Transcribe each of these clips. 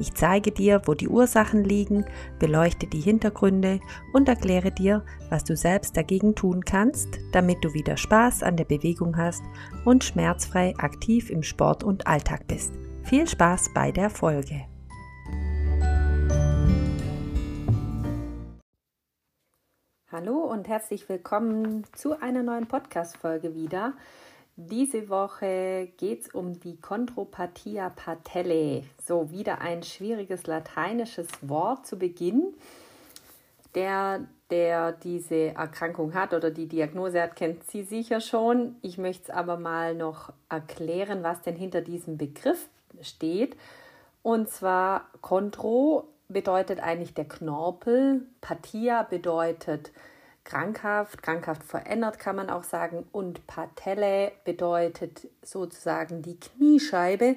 ich zeige dir, wo die Ursachen liegen, beleuchte die Hintergründe und erkläre dir, was du selbst dagegen tun kannst, damit du wieder Spaß an der Bewegung hast und schmerzfrei aktiv im Sport und Alltag bist. Viel Spaß bei der Folge. Hallo und herzlich willkommen zu einer neuen Podcast-Folge wieder. Diese Woche geht es um die Chondropathia patellae. So, wieder ein schwieriges lateinisches Wort zu Beginn. Der, der diese Erkrankung hat oder die Diagnose hat, kennt sie sicher schon. Ich möchte es aber mal noch erklären, was denn hinter diesem Begriff steht. Und zwar Chondro bedeutet eigentlich der Knorpel, Pathia bedeutet krankhaft, krankhaft verändert kann man auch sagen. Und Patelle bedeutet sozusagen die Kniescheibe.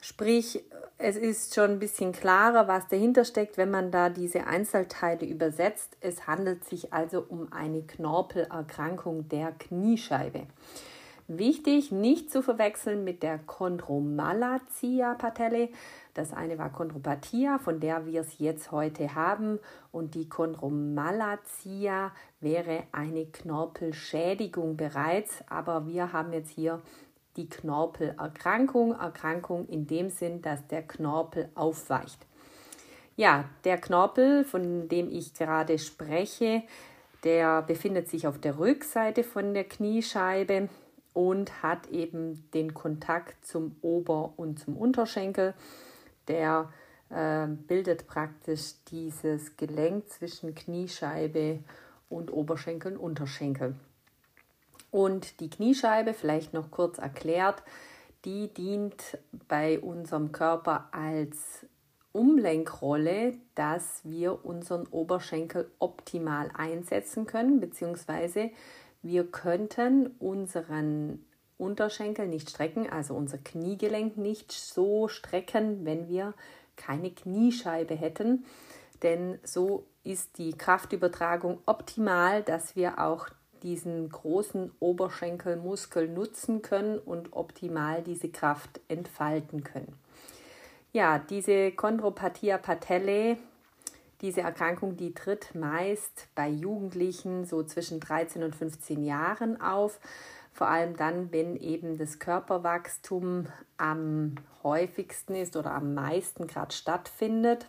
Sprich, es ist schon ein bisschen klarer, was dahinter steckt, wenn man da diese Einzelteile übersetzt. Es handelt sich also um eine Knorpelerkrankung der Kniescheibe. Wichtig, nicht zu verwechseln mit der Chondromalacia patellae. Das eine war Chondropathia, von der wir es jetzt heute haben. Und die Chondromalacia wäre eine Knorpelschädigung bereits. Aber wir haben jetzt hier die Knorpelerkrankung. Erkrankung in dem Sinn, dass der Knorpel aufweicht. Ja, der Knorpel, von dem ich gerade spreche, der befindet sich auf der Rückseite von der Kniescheibe und hat eben den Kontakt zum Ober- und zum Unterschenkel. Der äh, bildet praktisch dieses Gelenk zwischen Kniescheibe und Oberschenkel und Unterschenkel. Und die Kniescheibe, vielleicht noch kurz erklärt, die dient bei unserem Körper als Umlenkrolle, dass wir unseren Oberschenkel optimal einsetzen können, beziehungsweise wir könnten unseren Unterschenkel nicht strecken, also unser Kniegelenk nicht so strecken, wenn wir keine Kniescheibe hätten. Denn so ist die Kraftübertragung optimal, dass wir auch diesen großen Oberschenkelmuskel nutzen können und optimal diese Kraft entfalten können. Ja, diese Chondropathia patellae diese Erkrankung, die tritt meist bei Jugendlichen so zwischen 13 und 15 Jahren auf. Vor allem dann, wenn eben das Körperwachstum am häufigsten ist oder am meisten gerade stattfindet.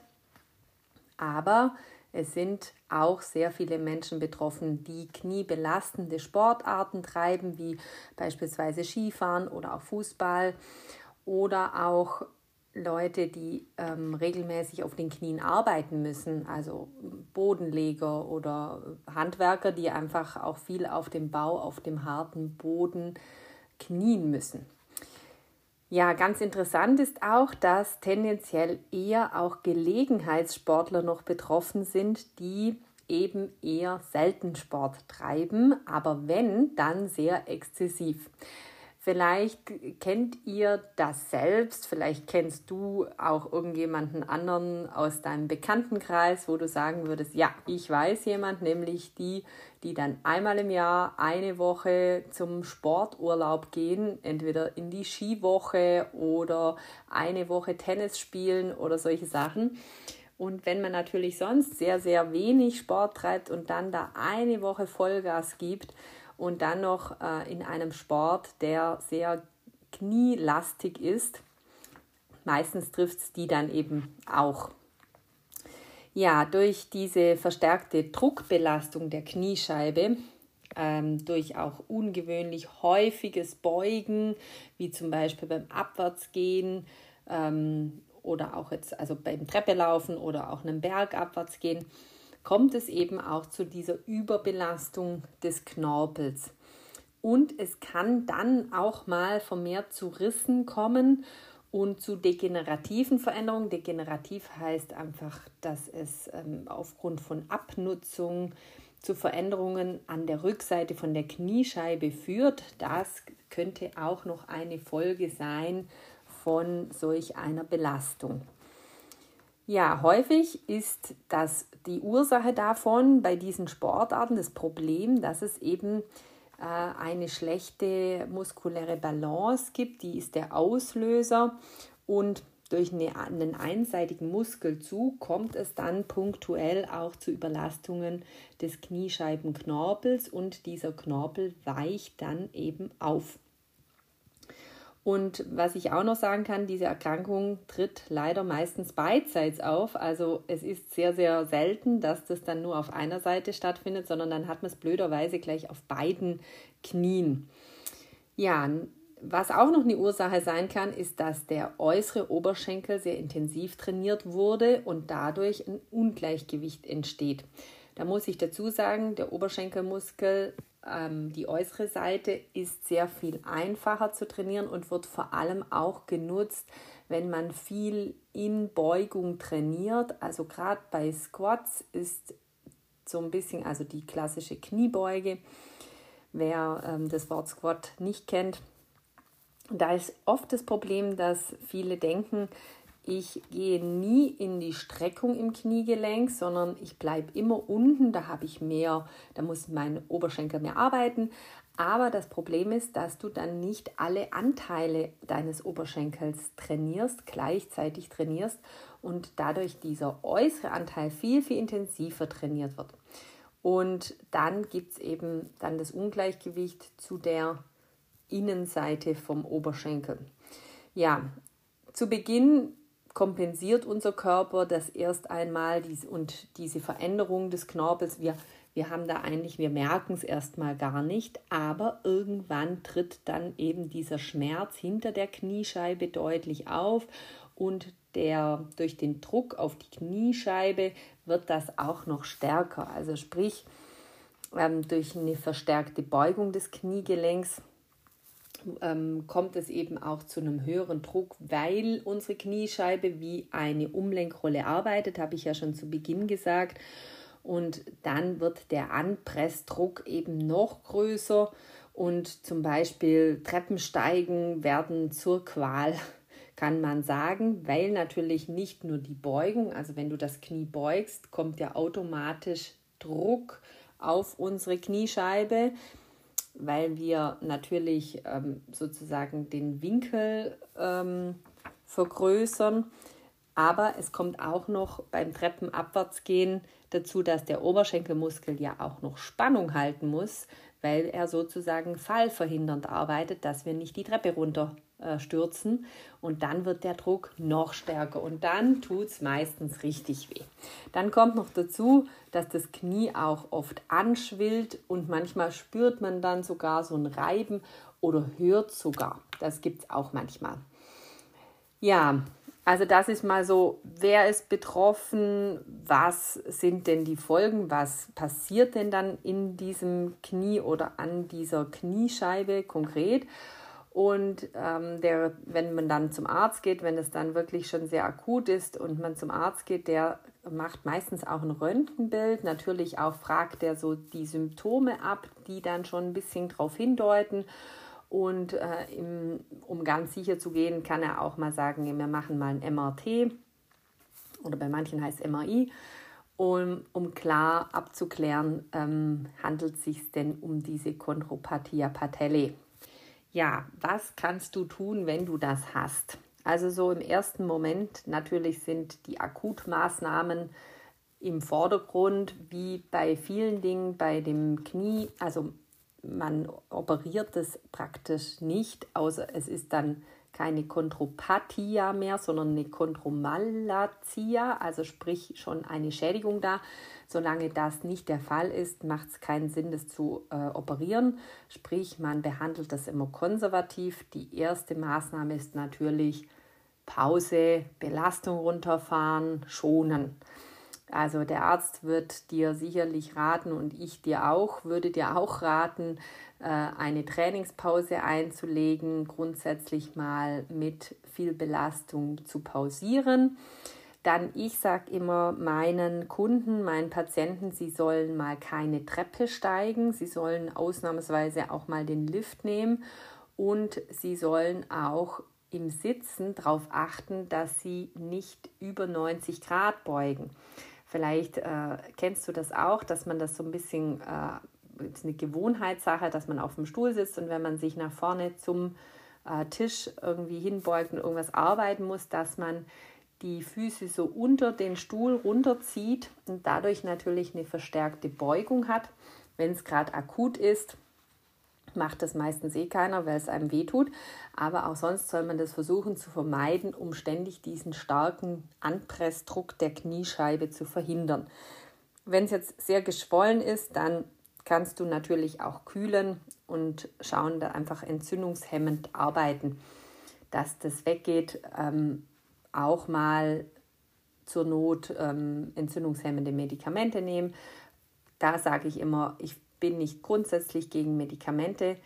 Aber es sind auch sehr viele Menschen betroffen, die kniebelastende Sportarten treiben, wie beispielsweise Skifahren oder auch Fußball oder auch Leute, die ähm, regelmäßig auf den Knien arbeiten müssen, also Bodenleger oder Handwerker, die einfach auch viel auf dem Bau, auf dem harten Boden knien müssen. Ja, ganz interessant ist auch, dass tendenziell eher auch Gelegenheitssportler noch betroffen sind, die eben eher selten Sport treiben, aber wenn, dann sehr exzessiv. Vielleicht kennt ihr das selbst, vielleicht kennst du auch irgendjemanden anderen aus deinem Bekanntenkreis, wo du sagen würdest, ja, ich weiß jemand, nämlich die, die dann einmal im Jahr eine Woche zum Sporturlaub gehen, entweder in die Skiwoche oder eine Woche Tennis spielen oder solche Sachen. Und wenn man natürlich sonst sehr, sehr wenig Sport treibt und dann da eine Woche Vollgas gibt, und dann noch äh, in einem Sport, der sehr knielastig ist. Meistens trifft es die dann eben auch. Ja, durch diese verstärkte Druckbelastung der Kniescheibe, ähm, durch auch ungewöhnlich häufiges Beugen, wie zum Beispiel beim Abwärtsgehen ähm, oder auch jetzt also beim Treppelaufen oder auch einem Berg abwärts gehen, kommt es eben auch zu dieser Überbelastung des Knorpels. Und es kann dann auch mal vermehrt zu Rissen kommen und zu degenerativen Veränderungen. Degenerativ heißt einfach, dass es ähm, aufgrund von Abnutzung zu Veränderungen an der Rückseite von der Kniescheibe führt. Das könnte auch noch eine Folge sein von solch einer Belastung. Ja, häufig ist das die Ursache davon bei diesen Sportarten das Problem, dass es eben äh, eine schlechte muskuläre Balance gibt, die ist der Auslöser und durch einen einseitigen Muskelzug kommt es dann punktuell auch zu Überlastungen des Kniescheibenknorpels und dieser Knorpel weicht dann eben auf. Und was ich auch noch sagen kann, diese Erkrankung tritt leider meistens beidseits auf. Also es ist sehr, sehr selten, dass das dann nur auf einer Seite stattfindet, sondern dann hat man es blöderweise gleich auf beiden Knien. Ja, was auch noch eine Ursache sein kann, ist, dass der äußere Oberschenkel sehr intensiv trainiert wurde und dadurch ein Ungleichgewicht entsteht. Da muss ich dazu sagen, der Oberschenkelmuskel, ähm, die äußere Seite, ist sehr viel einfacher zu trainieren und wird vor allem auch genutzt, wenn man viel in Beugung trainiert. Also gerade bei Squats ist so ein bisschen, also die klassische Kniebeuge. Wer ähm, das Wort Squat nicht kennt, da ist oft das Problem, dass viele denken, ich gehe nie in die Streckung im Kniegelenk, sondern ich bleibe immer unten. Da habe ich mehr, da muss mein Oberschenkel mehr arbeiten. Aber das Problem ist, dass du dann nicht alle Anteile deines Oberschenkels trainierst, gleichzeitig trainierst und dadurch dieser äußere Anteil viel, viel intensiver trainiert wird. Und dann gibt es eben dann das Ungleichgewicht zu der Innenseite vom Oberschenkel. Ja, zu Beginn kompensiert unser Körper das erst einmal dies, und diese Veränderung des Knorpels. Wir, wir haben da eigentlich, wir merken es erstmal gar nicht, aber irgendwann tritt dann eben dieser Schmerz hinter der Kniescheibe deutlich auf und der durch den Druck auf die Kniescheibe wird das auch noch stärker. Also sprich, ähm, durch eine verstärkte Beugung des Kniegelenks ähm, kommt es eben auch zu einem höheren Druck, weil unsere Kniescheibe wie eine Umlenkrolle arbeitet, habe ich ja schon zu Beginn gesagt. Und dann wird der Anpressdruck eben noch größer und zum Beispiel Treppensteigen werden zur Qual, kann man sagen, weil natürlich nicht nur die Beugung, also wenn du das Knie beugst, kommt ja automatisch Druck auf unsere Kniescheibe weil wir natürlich ähm, sozusagen den Winkel ähm, vergrößern. Aber es kommt auch noch beim Treppenabwärtsgehen dazu, dass der Oberschenkelmuskel ja auch noch Spannung halten muss, weil er sozusagen fallverhindernd arbeitet, dass wir nicht die Treppe runter äh, und dann wird der Druck noch stärker und dann tut es meistens richtig weh. Dann kommt noch dazu, dass das Knie auch oft anschwillt und manchmal spürt man dann sogar so ein Reiben oder hört sogar. Das gibt es auch manchmal. Ja, also das ist mal so, wer ist betroffen, was sind denn die Folgen, was passiert denn dann in diesem Knie oder an dieser Kniescheibe konkret. Und ähm, der, wenn man dann zum Arzt geht, wenn es dann wirklich schon sehr akut ist und man zum Arzt geht, der macht meistens auch ein Röntgenbild. Natürlich auch fragt er so die Symptome ab, die dann schon ein bisschen darauf hindeuten. Und äh, im, um ganz sicher zu gehen, kann er auch mal sagen, wir machen mal ein MRT oder bei manchen heißt es MRI, um, um klar abzuklären, ähm, handelt es sich denn um diese Chondropathia patellae. Ja, was kannst du tun, wenn du das hast? Also so im ersten Moment natürlich sind die Akutmaßnahmen im Vordergrund, wie bei vielen Dingen bei dem Knie. Also man operiert es praktisch nicht, außer es ist dann keine Chondropathia mehr, sondern eine Chondromalacia, also sprich schon eine Schädigung da. Solange das nicht der Fall ist, macht es keinen Sinn, das zu äh, operieren. Sprich, man behandelt das immer konservativ. Die erste Maßnahme ist natürlich Pause, Belastung runterfahren, schonen. Also der Arzt wird dir sicherlich raten und ich dir auch, würde dir auch raten, äh, eine Trainingspause einzulegen, grundsätzlich mal mit viel Belastung zu pausieren. Dann, ich sage immer meinen Kunden, meinen Patienten, sie sollen mal keine Treppe steigen, sie sollen ausnahmsweise auch mal den Lift nehmen und sie sollen auch im Sitzen darauf achten, dass sie nicht über 90 Grad beugen. Vielleicht äh, kennst du das auch, dass man das so ein bisschen, äh, ist eine Gewohnheitssache, dass man auf dem Stuhl sitzt und wenn man sich nach vorne zum äh, Tisch irgendwie hinbeugt und irgendwas arbeiten muss, dass man die Füße so unter den Stuhl runterzieht und dadurch natürlich eine verstärkte Beugung hat. Wenn es gerade akut ist, macht das meistens eh keiner, weil es einem wehtut. Aber auch sonst soll man das versuchen zu vermeiden, um ständig diesen starken Anpressdruck der Kniescheibe zu verhindern. Wenn es jetzt sehr geschwollen ist, dann kannst du natürlich auch kühlen und schauen, da einfach entzündungshemmend arbeiten, dass das weggeht. Ähm, auch mal zur Not ähm, entzündungshemmende Medikamente nehmen. Da sage ich immer, ich bin nicht grundsätzlich gegen Medikamente,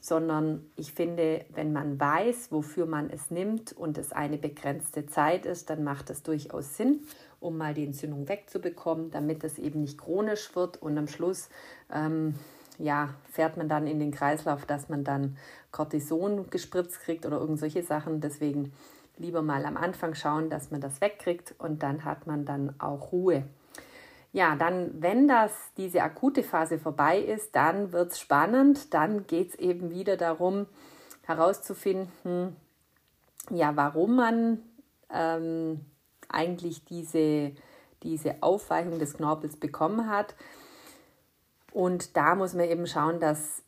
sondern ich finde, wenn man weiß, wofür man es nimmt und es eine begrenzte Zeit ist, dann macht es durchaus Sinn, um mal die Entzündung wegzubekommen, damit es eben nicht chronisch wird und am Schluss ähm, ja, fährt man dann in den Kreislauf, dass man dann Cortison gespritzt kriegt oder irgendwelche Sachen. Deswegen lieber mal am Anfang schauen, dass man das wegkriegt und dann hat man dann auch Ruhe. Ja, dann, wenn das, diese akute Phase vorbei ist, dann wird es spannend. Dann geht es eben wieder darum, herauszufinden, ja, warum man ähm, eigentlich diese, diese Aufweichung des Knorpels bekommen hat. Und da muss man eben schauen, dass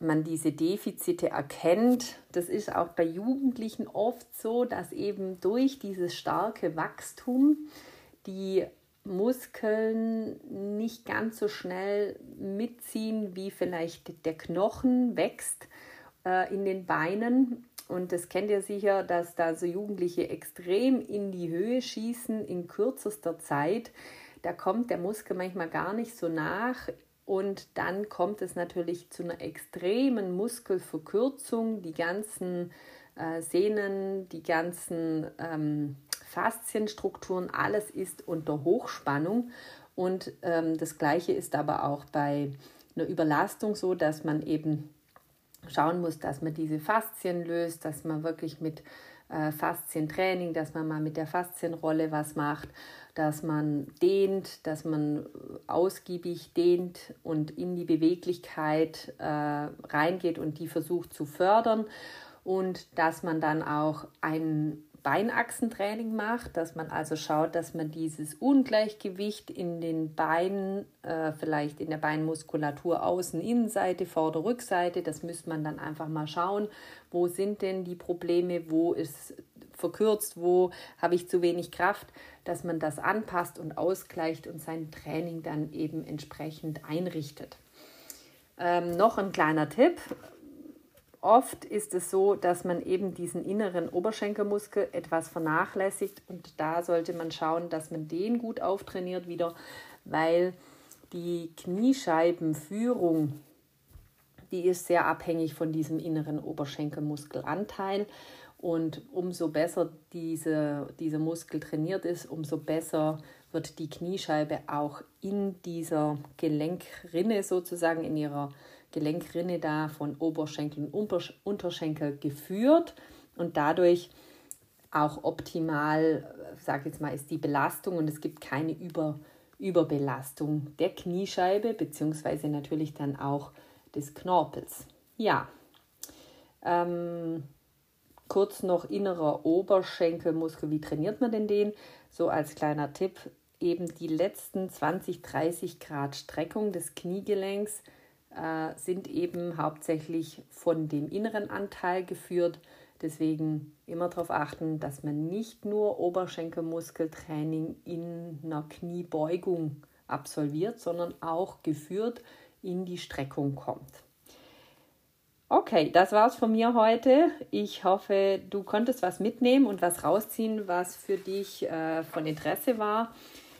man diese Defizite erkennt. Das ist auch bei Jugendlichen oft so, dass eben durch dieses starke Wachstum die Muskeln nicht ganz so schnell mitziehen, wie vielleicht der Knochen wächst äh, in den Beinen. Und das kennt ihr sicher, dass da so Jugendliche extrem in die Höhe schießen in kürzester Zeit. Da kommt der Muskel manchmal gar nicht so nach und dann kommt es natürlich zu einer extremen Muskelverkürzung. Die ganzen äh, Sehnen, die ganzen ähm, Faszienstrukturen, alles ist unter Hochspannung. Und ähm, das Gleiche ist aber auch bei einer Überlastung so, dass man eben schauen muss, dass man diese Faszien löst, dass man wirklich mit äh, Faszientraining, dass man mal mit der Faszienrolle was macht dass man dehnt, dass man ausgiebig dehnt und in die Beweglichkeit äh, reingeht und die versucht zu fördern und dass man dann auch ein Beinachsentraining macht, dass man also schaut, dass man dieses Ungleichgewicht in den Beinen, äh, vielleicht in der Beinmuskulatur Außen, Innenseite, Vorder-, Rückseite, das müsste man dann einfach mal schauen, wo sind denn die Probleme, wo ist verkürzt, wo habe ich zu wenig Kraft, dass man das anpasst und ausgleicht und sein Training dann eben entsprechend einrichtet. Ähm, noch ein kleiner Tipp. Oft ist es so, dass man eben diesen inneren Oberschenkelmuskel etwas vernachlässigt und da sollte man schauen, dass man den gut auftrainiert wieder, weil die Kniescheibenführung, die ist sehr abhängig von diesem inneren Oberschenkelmuskelanteil. Und umso besser diese, dieser Muskel trainiert ist, umso besser wird die Kniescheibe auch in dieser Gelenkrinne sozusagen, in ihrer Gelenkrinne da von Oberschenkel und Unterschenkel geführt und dadurch auch optimal, sage jetzt mal, ist die Belastung und es gibt keine Über, Überbelastung der Kniescheibe beziehungsweise natürlich dann auch des Knorpels. Ja, ähm, Kurz noch innerer Oberschenkelmuskel. Wie trainiert man denn den? So als kleiner Tipp, eben die letzten 20, 30 Grad Streckung des Kniegelenks äh, sind eben hauptsächlich von dem inneren Anteil geführt. Deswegen immer darauf achten, dass man nicht nur Oberschenkelmuskeltraining in einer Kniebeugung absolviert, sondern auch geführt in die Streckung kommt. Okay, das war's von mir heute. Ich hoffe, du konntest was mitnehmen und was rausziehen, was für dich äh, von Interesse war.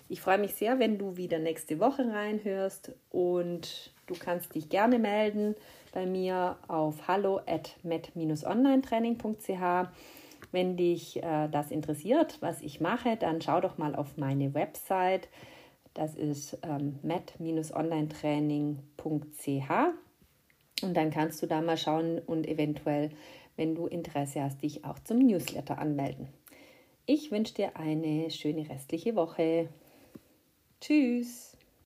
Ich freue mich sehr, wenn du wieder nächste Woche reinhörst und du kannst dich gerne melden bei mir auf hallo at met-online-training.ch Wenn dich äh, das interessiert, was ich mache, dann schau doch mal auf meine Website. Das ist ähm, met-onlinetraining.ch und dann kannst du da mal schauen und eventuell, wenn du Interesse hast, dich auch zum Newsletter anmelden. Ich wünsche dir eine schöne restliche Woche. Tschüss.